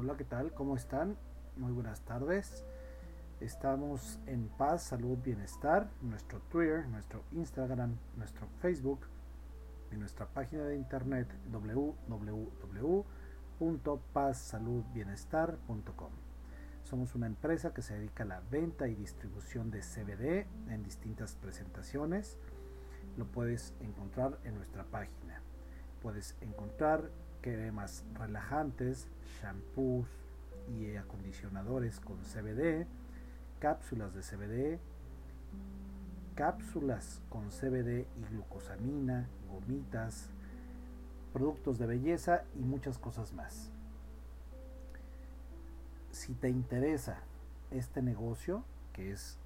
Hola, ¿qué tal? ¿Cómo están? Muy buenas tardes. Estamos en paz, salud, bienestar. Nuestro Twitter, nuestro Instagram, nuestro Facebook y nuestra página de internet www.pazsaludbienestar.com. Somos una empresa que se dedica a la venta y distribución de CBD en distintas presentaciones. Lo puedes encontrar en nuestra página. Puedes encontrar cremas relajantes, shampoos y acondicionadores con CBD, cápsulas de CBD, cápsulas con CBD y glucosamina, gomitas, productos de belleza y muchas cosas más. Si te interesa este negocio, que es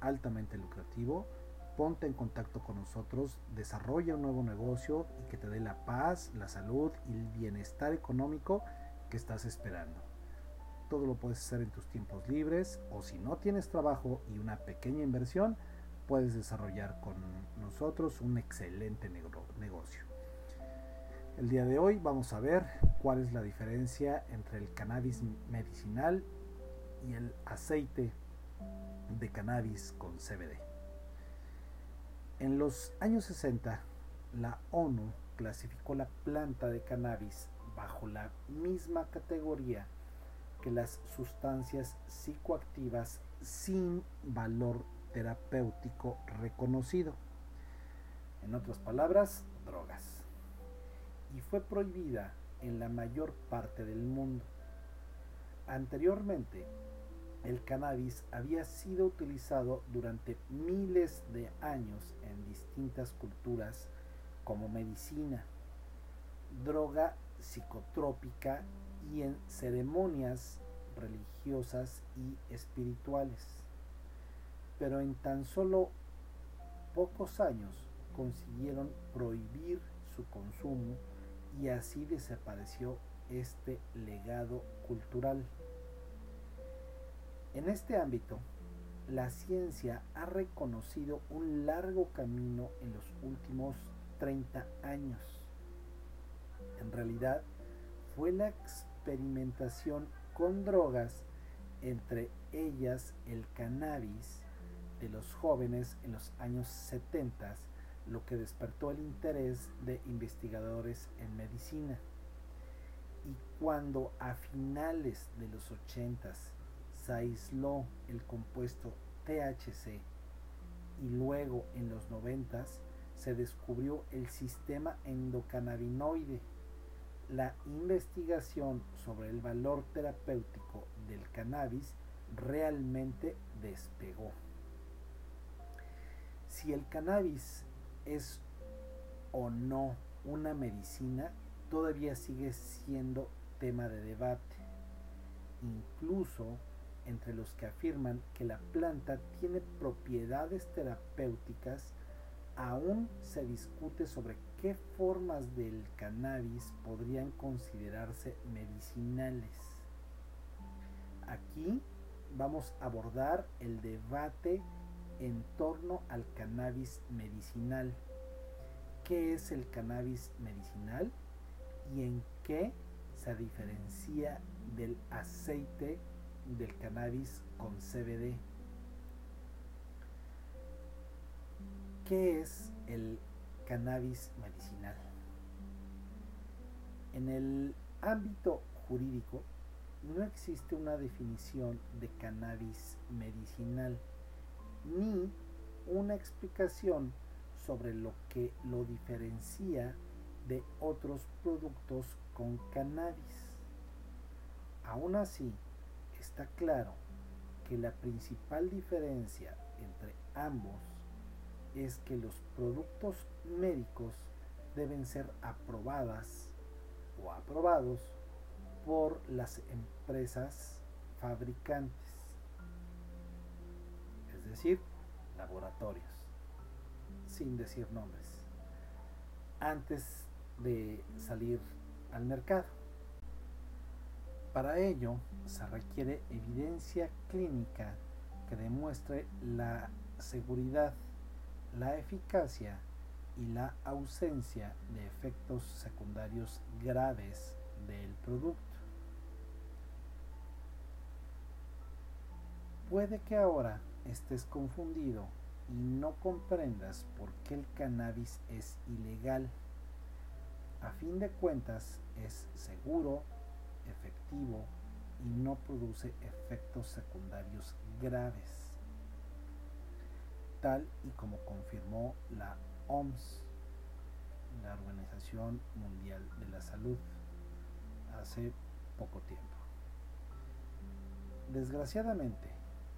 altamente lucrativo, ponte en contacto con nosotros, desarrolla un nuevo negocio y que te dé la paz, la salud y el bienestar económico que estás esperando. Todo lo puedes hacer en tus tiempos libres o si no tienes trabajo y una pequeña inversión, puedes desarrollar con nosotros un excelente negocio. El día de hoy vamos a ver cuál es la diferencia entre el cannabis medicinal y el aceite de cannabis con CBD. En los años 60, la ONU clasificó la planta de cannabis bajo la misma categoría que las sustancias psicoactivas sin valor terapéutico reconocido. En otras palabras, drogas. Y fue prohibida en la mayor parte del mundo. Anteriormente, el cannabis había sido utilizado durante miles de años en distintas culturas como medicina, droga psicotrópica y en ceremonias religiosas y espirituales. Pero en tan solo pocos años consiguieron prohibir su consumo y así desapareció este legado cultural. En este ámbito, la ciencia ha reconocido un largo camino en los últimos 30 años. En realidad, fue la experimentación con drogas, entre ellas el cannabis, de los jóvenes en los años 70, lo que despertó el interés de investigadores en medicina. Y cuando a finales de los 80 se aisló el compuesto THC y luego en los 90 se descubrió el sistema endocannabinoide. La investigación sobre el valor terapéutico del cannabis realmente despegó. Si el cannabis es o no una medicina, todavía sigue siendo tema de debate. Incluso entre los que afirman que la planta tiene propiedades terapéuticas, aún se discute sobre qué formas del cannabis podrían considerarse medicinales. Aquí vamos a abordar el debate en torno al cannabis medicinal. ¿Qué es el cannabis medicinal y en qué se diferencia del aceite del cannabis con CBD. ¿Qué es el cannabis medicinal? En el ámbito jurídico no existe una definición de cannabis medicinal ni una explicación sobre lo que lo diferencia de otros productos con cannabis. Aún así, está claro que la principal diferencia entre ambos es que los productos médicos deben ser aprobadas o aprobados por las empresas fabricantes, es decir, laboratorios, sin decir nombres, antes de salir al mercado. Para ello se requiere evidencia clínica que demuestre la seguridad, la eficacia y la ausencia de efectos secundarios graves del producto. Puede que ahora estés confundido y no comprendas por qué el cannabis es ilegal. A fin de cuentas, es seguro, efectivo y no produce efectos secundarios graves, tal y como confirmó la OMS, la Organización Mundial de la Salud, hace poco tiempo. Desgraciadamente,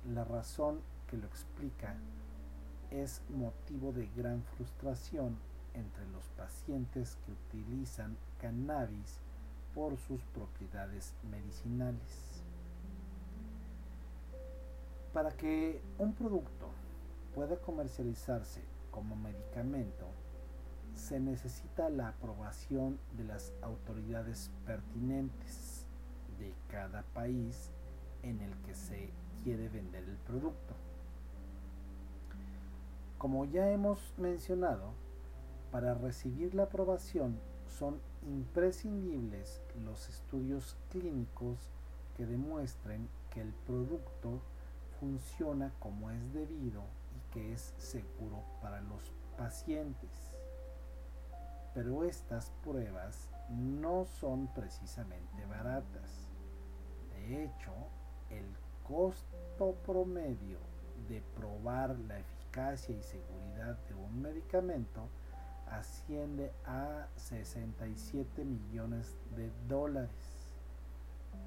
la razón que lo explica es motivo de gran frustración entre los pacientes que utilizan cannabis por sus propiedades medicinales. Para que un producto pueda comercializarse como medicamento, se necesita la aprobación de las autoridades pertinentes de cada país en el que se quiere vender el producto. Como ya hemos mencionado, para recibir la aprobación son imprescindibles los estudios clínicos que demuestren que el producto funciona como es debido y que es seguro para los pacientes. Pero estas pruebas no son precisamente baratas. De hecho, el costo promedio de probar la eficacia y seguridad de un medicamento asciende a 67 millones de dólares,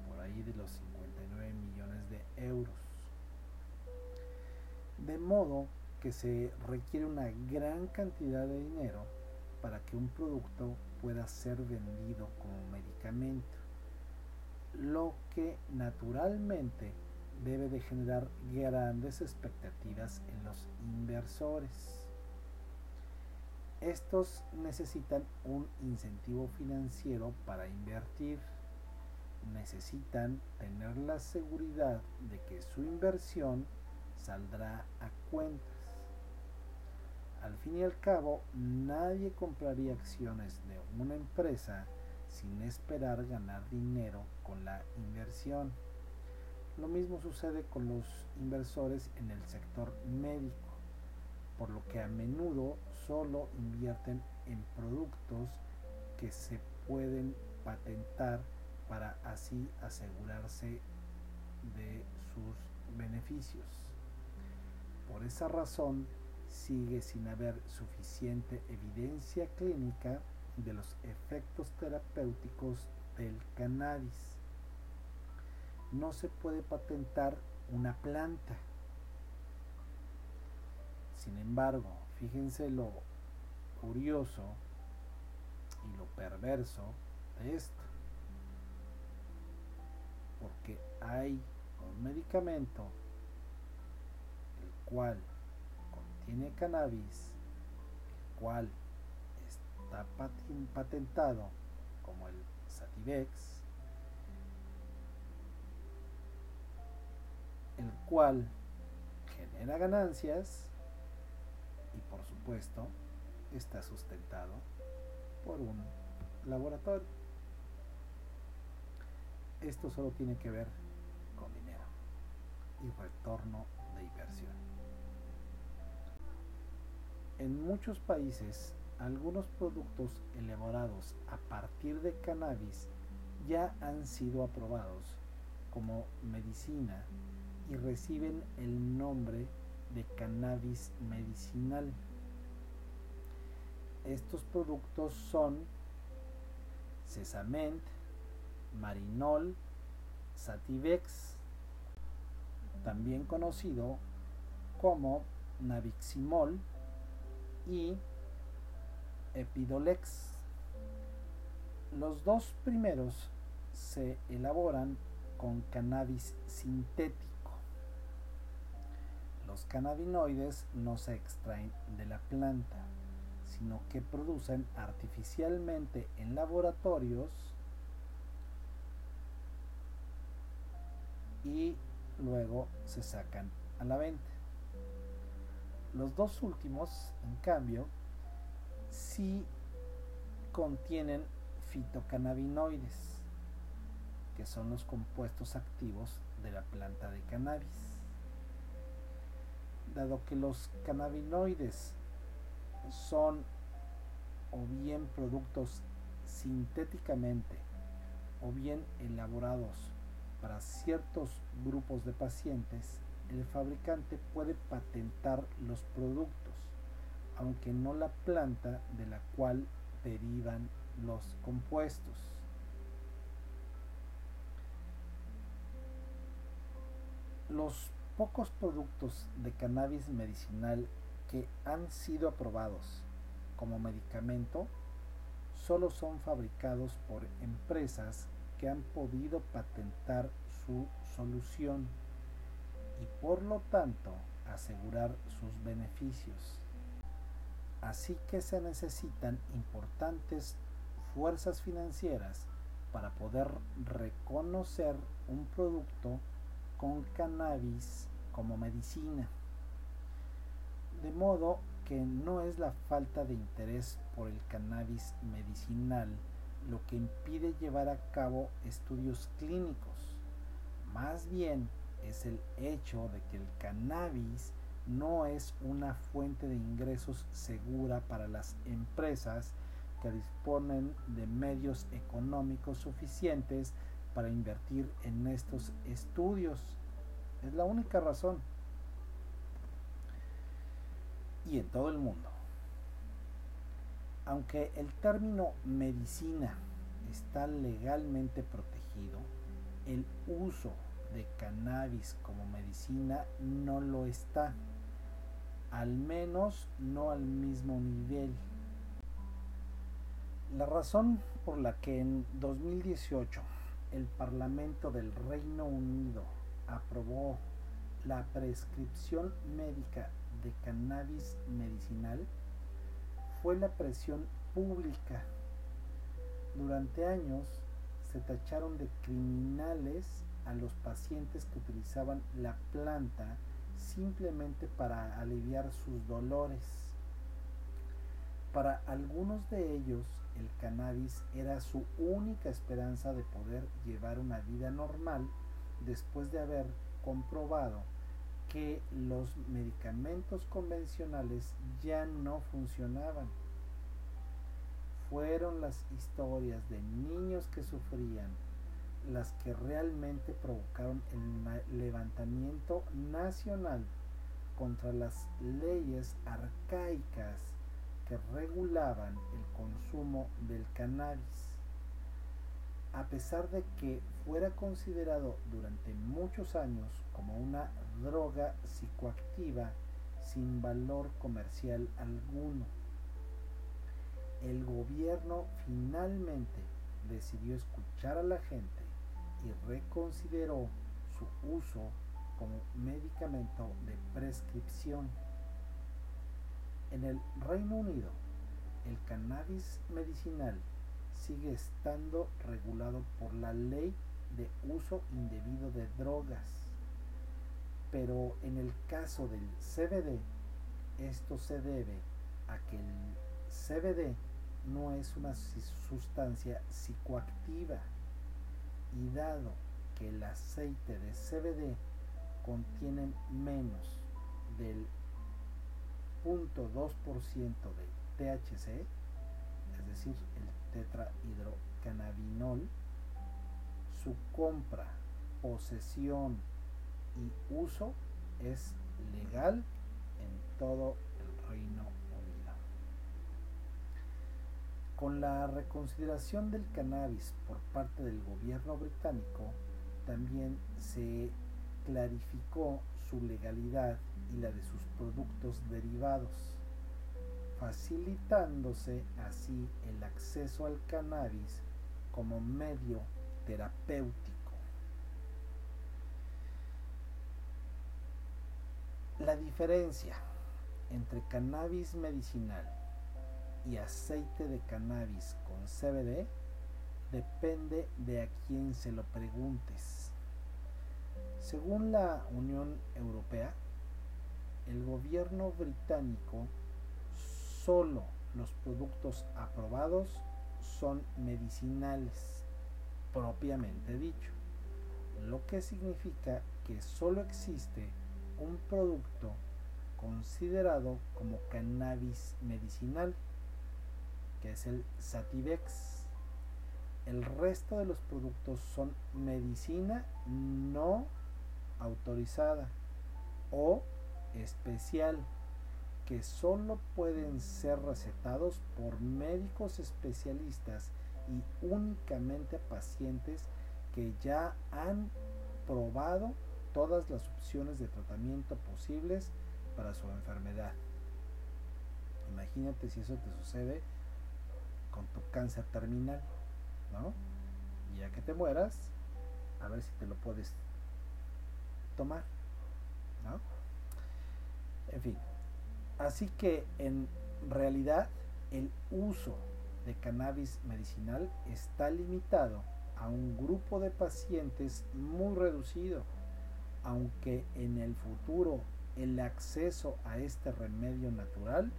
por ahí de los 59 millones de euros. De modo que se requiere una gran cantidad de dinero para que un producto pueda ser vendido como medicamento, lo que naturalmente debe de generar grandes expectativas en los inversores. Estos necesitan un incentivo financiero para invertir. Necesitan tener la seguridad de que su inversión saldrá a cuentas. Al fin y al cabo, nadie compraría acciones de una empresa sin esperar ganar dinero con la inversión. Lo mismo sucede con los inversores en el sector médico, por lo que a menudo solo invierten en productos que se pueden patentar para así asegurarse de sus beneficios. Por esa razón, sigue sin haber suficiente evidencia clínica de los efectos terapéuticos del cannabis no se puede patentar una planta. Sin embargo, fíjense lo curioso y lo perverso de esto. Porque hay un medicamento el cual contiene cannabis, el cual está patentado como el Sativex, el cual genera ganancias y por supuesto está sustentado por un laboratorio. Esto solo tiene que ver con dinero y retorno de inversión. En muchos países, algunos productos elaborados a partir de cannabis ya han sido aprobados como medicina y reciben el nombre de cannabis medicinal. Estos productos son Cesament, Marinol, Sativex, también conocido como Naviximol y Epidolex. Los dos primeros se elaboran con cannabis sintético los cannabinoides no se extraen de la planta, sino que producen artificialmente en laboratorios y luego se sacan a la venta. Los dos últimos, en cambio, sí contienen fitocannabinoides, que son los compuestos activos de la planta de cannabis. Dado que los cannabinoides son o bien productos sintéticamente o bien elaborados para ciertos grupos de pacientes, el fabricante puede patentar los productos, aunque no la planta de la cual derivan los compuestos. Los pocos productos de cannabis medicinal que han sido aprobados como medicamento solo son fabricados por empresas que han podido patentar su solución y por lo tanto asegurar sus beneficios. Así que se necesitan importantes fuerzas financieras para poder reconocer un producto con cannabis como medicina. De modo que no es la falta de interés por el cannabis medicinal lo que impide llevar a cabo estudios clínicos. Más bien es el hecho de que el cannabis no es una fuente de ingresos segura para las empresas que disponen de medios económicos suficientes para invertir en estos estudios. Es la única razón. Y en todo el mundo. Aunque el término medicina está legalmente protegido, el uso de cannabis como medicina no lo está, al menos no al mismo nivel. La razón por la que en 2018 el Parlamento del Reino Unido aprobó la prescripción médica de cannabis medicinal fue la presión pública. Durante años se tacharon de criminales a los pacientes que utilizaban la planta simplemente para aliviar sus dolores. Para algunos de ellos el cannabis era su única esperanza de poder llevar una vida normal después de haber comprobado que los medicamentos convencionales ya no funcionaban. Fueron las historias de niños que sufrían las que realmente provocaron el levantamiento nacional contra las leyes arcaicas regulaban el consumo del cannabis. A pesar de que fuera considerado durante muchos años como una droga psicoactiva sin valor comercial alguno, el gobierno finalmente decidió escuchar a la gente y reconsideró su uso como medicamento de prescripción. En el Reino Unido, el cannabis medicinal sigue estando regulado por la ley de uso indebido de drogas. Pero en el caso del CBD, esto se debe a que el CBD no es una sustancia psicoactiva y dado que el aceite de CBD contiene menos del 0.2% de THC, es decir, el tetrahidrocannabinol, su compra, posesión y uso es legal en todo el Reino Unido. Con la reconsideración del cannabis por parte del gobierno británico, también se clarificó su legalidad y la de sus productos derivados facilitándose así el acceso al cannabis como medio terapéutico. La diferencia entre cannabis medicinal y aceite de cannabis con CBD depende de a quién se lo preguntes. Según la Unión Europea, el gobierno británico solo los productos aprobados son medicinales, propiamente dicho, lo que significa que solo existe un producto considerado como cannabis medicinal, que es el Sativex. El resto de los productos son medicina no autorizada o especial que solo pueden ser recetados por médicos especialistas y únicamente pacientes que ya han probado todas las opciones de tratamiento posibles para su enfermedad. Imagínate si eso te sucede con tu cáncer terminal, ¿no? Y ya que te mueras, a ver si te lo puedes tomar, ¿no? En fin, así que en realidad el uso de cannabis medicinal está limitado a un grupo de pacientes muy reducido, aunque en el futuro el acceso a este remedio natural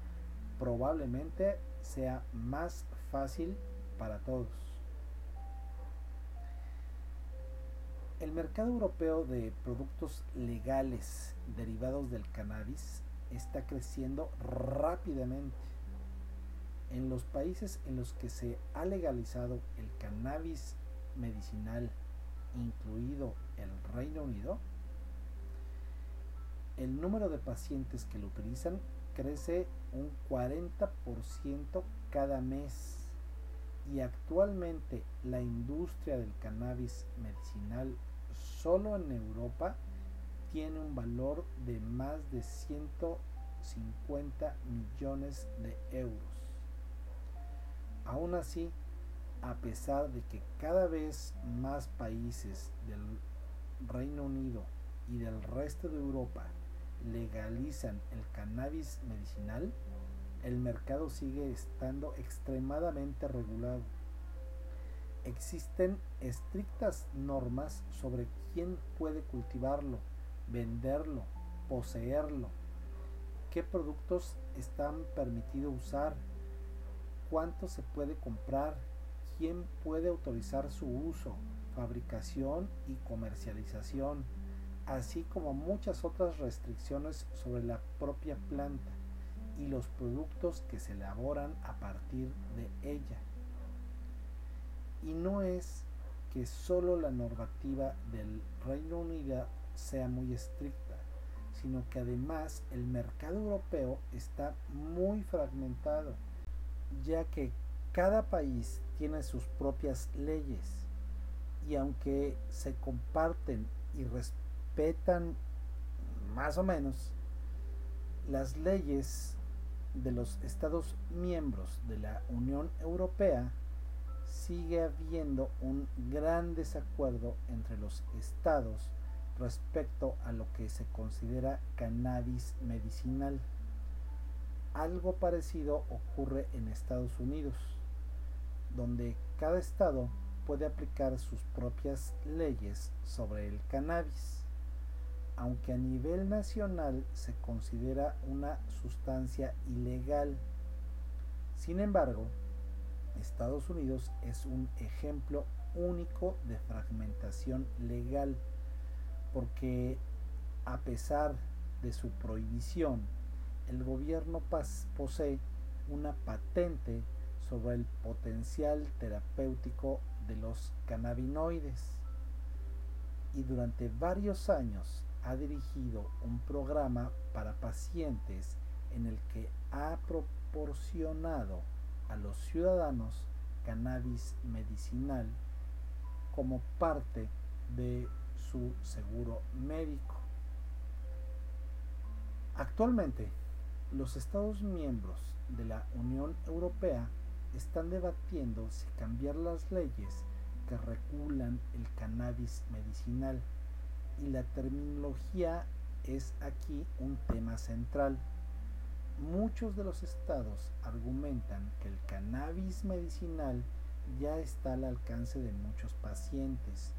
probablemente sea más fácil para todos. El mercado europeo de productos legales derivados del cannabis está creciendo rápidamente. En los países en los que se ha legalizado el cannabis medicinal, incluido el Reino Unido, el número de pacientes que lo utilizan crece un 40% cada mes y actualmente la industria del cannabis medicinal solo en Europa tiene un valor de más de 150 millones de euros. Aún así, a pesar de que cada vez más países del Reino Unido y del resto de Europa legalizan el cannabis medicinal, el mercado sigue estando extremadamente regulado. Existen estrictas normas sobre quién puede cultivarlo, venderlo, poseerlo, qué productos están permitidos usar, cuánto se puede comprar, quién puede autorizar su uso, fabricación y comercialización así como muchas otras restricciones sobre la propia planta y los productos que se elaboran a partir de ella. Y no es que solo la normativa del Reino Unido sea muy estricta, sino que además el mercado europeo está muy fragmentado, ya que cada país tiene sus propias leyes y aunque se comparten y respetan más o menos las leyes de los Estados miembros de la Unión Europea, sigue habiendo un gran desacuerdo entre los estados respecto a lo que se considera cannabis medicinal. Algo parecido ocurre en Estados Unidos, donde cada estado puede aplicar sus propias leyes sobre el cannabis aunque a nivel nacional se considera una sustancia ilegal. Sin embargo, Estados Unidos es un ejemplo único de fragmentación legal, porque a pesar de su prohibición, el gobierno posee una patente sobre el potencial terapéutico de los cannabinoides y durante varios años ha dirigido un programa para pacientes en el que ha proporcionado a los ciudadanos cannabis medicinal como parte de su seguro médico. Actualmente, los Estados miembros de la Unión Europea están debatiendo si cambiar las leyes que regulan el cannabis medicinal y la terminología es aquí un tema central. Muchos de los estados argumentan que el cannabis medicinal ya está al alcance de muchos pacientes,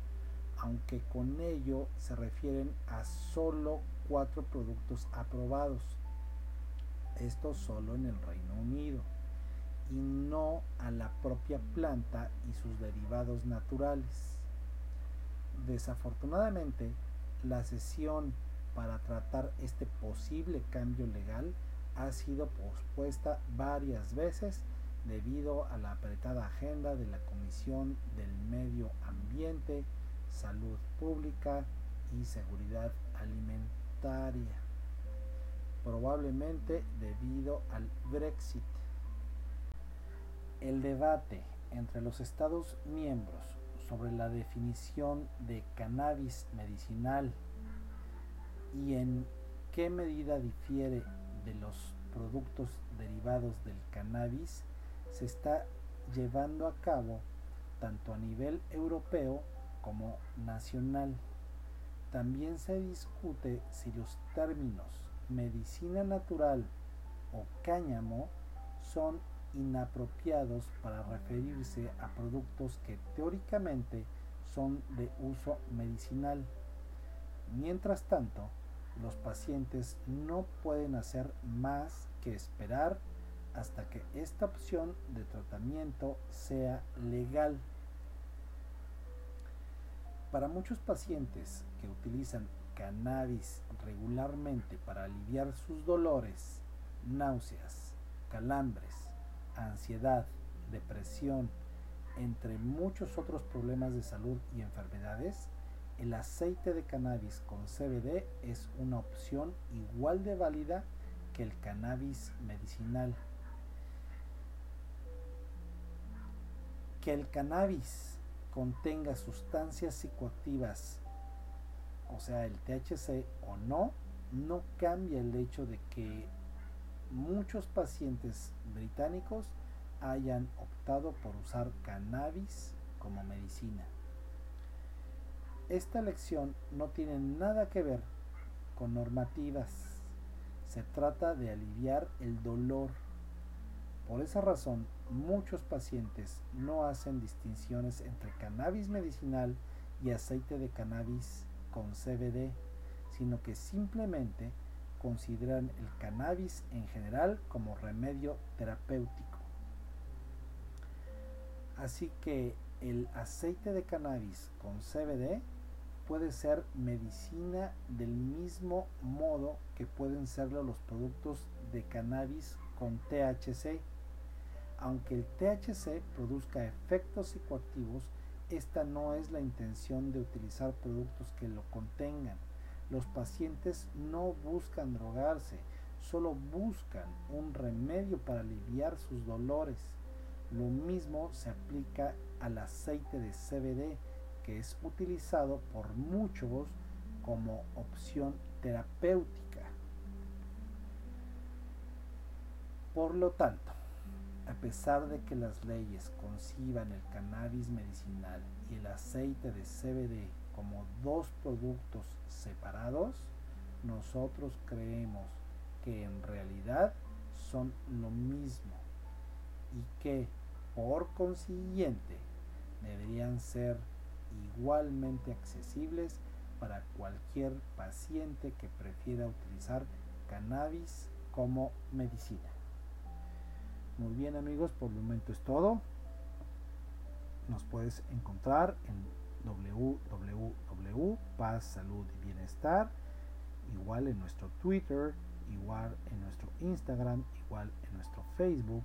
aunque con ello se refieren a solo cuatro productos aprobados, esto solo en el Reino Unido, y no a la propia planta y sus derivados naturales. Desafortunadamente, la sesión para tratar este posible cambio legal ha sido pospuesta varias veces debido a la apretada agenda de la Comisión del Medio Ambiente, Salud Pública y Seguridad Alimentaria, probablemente debido al Brexit. El debate entre los Estados miembros sobre la definición de cannabis medicinal y en qué medida difiere de los productos derivados del cannabis se está llevando a cabo tanto a nivel europeo como nacional. También se discute si los términos medicina natural o cáñamo son inapropiados para referirse a productos que teóricamente son de uso medicinal. Mientras tanto, los pacientes no pueden hacer más que esperar hasta que esta opción de tratamiento sea legal. Para muchos pacientes que utilizan cannabis regularmente para aliviar sus dolores, náuseas, calambres, ansiedad, depresión, entre muchos otros problemas de salud y enfermedades, el aceite de cannabis con CBD es una opción igual de válida que el cannabis medicinal. Que el cannabis contenga sustancias psicoactivas, o sea, el THC o no, no cambia el hecho de que muchos pacientes británicos hayan optado por usar cannabis como medicina. Esta lección no tiene nada que ver con normativas. Se trata de aliviar el dolor. Por esa razón, muchos pacientes no hacen distinciones entre cannabis medicinal y aceite de cannabis con CBD, sino que simplemente consideran el cannabis en general como remedio terapéutico. Así que el aceite de cannabis con CBD puede ser medicina del mismo modo que pueden serlo los productos de cannabis con THC. Aunque el THC produzca efectos psicoactivos, esta no es la intención de utilizar productos que lo contengan. Los pacientes no buscan drogarse, solo buscan un remedio para aliviar sus dolores. Lo mismo se aplica al aceite de CBD que es utilizado por muchos como opción terapéutica. Por lo tanto, a pesar de que las leyes conciban el cannabis medicinal y el aceite de CBD como dos productos separados, nosotros creemos que en realidad son lo mismo y que por consiguiente deberían ser igualmente accesibles para cualquier paciente que prefiera utilizar cannabis como medicina. Muy bien amigos, por el momento es todo. Nos puedes encontrar en www.paz, salud y bienestar, igual en nuestro Twitter, igual en nuestro Instagram, igual en nuestro Facebook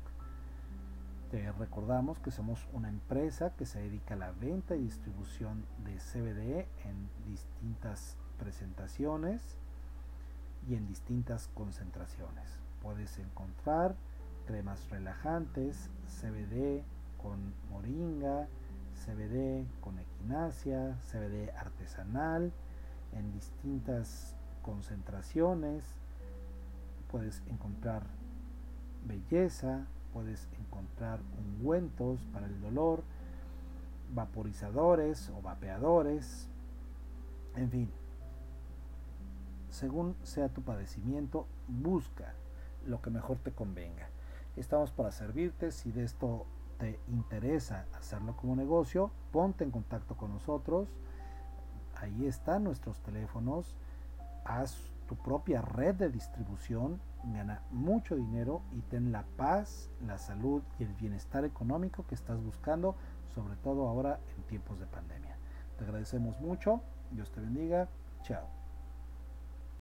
te recordamos que somos una empresa que se dedica a la venta y distribución de CBD en distintas presentaciones y en distintas concentraciones. Puedes encontrar cremas relajantes, CBD con moringa, CBD con equinacia, CBD artesanal en distintas concentraciones. Puedes encontrar belleza, puedes encontrar ungüentos para el dolor, vaporizadores o vapeadores, en fin. Según sea tu padecimiento, busca lo que mejor te convenga. Estamos para servirte. Si de esto te interesa hacerlo como negocio, ponte en contacto con nosotros. Ahí están nuestros teléfonos. Haz tu propia red de distribución gana mucho dinero y ten la paz, la salud y el bienestar económico que estás buscando, sobre todo ahora en tiempos de pandemia. Te agradecemos mucho, Dios te bendiga, chao.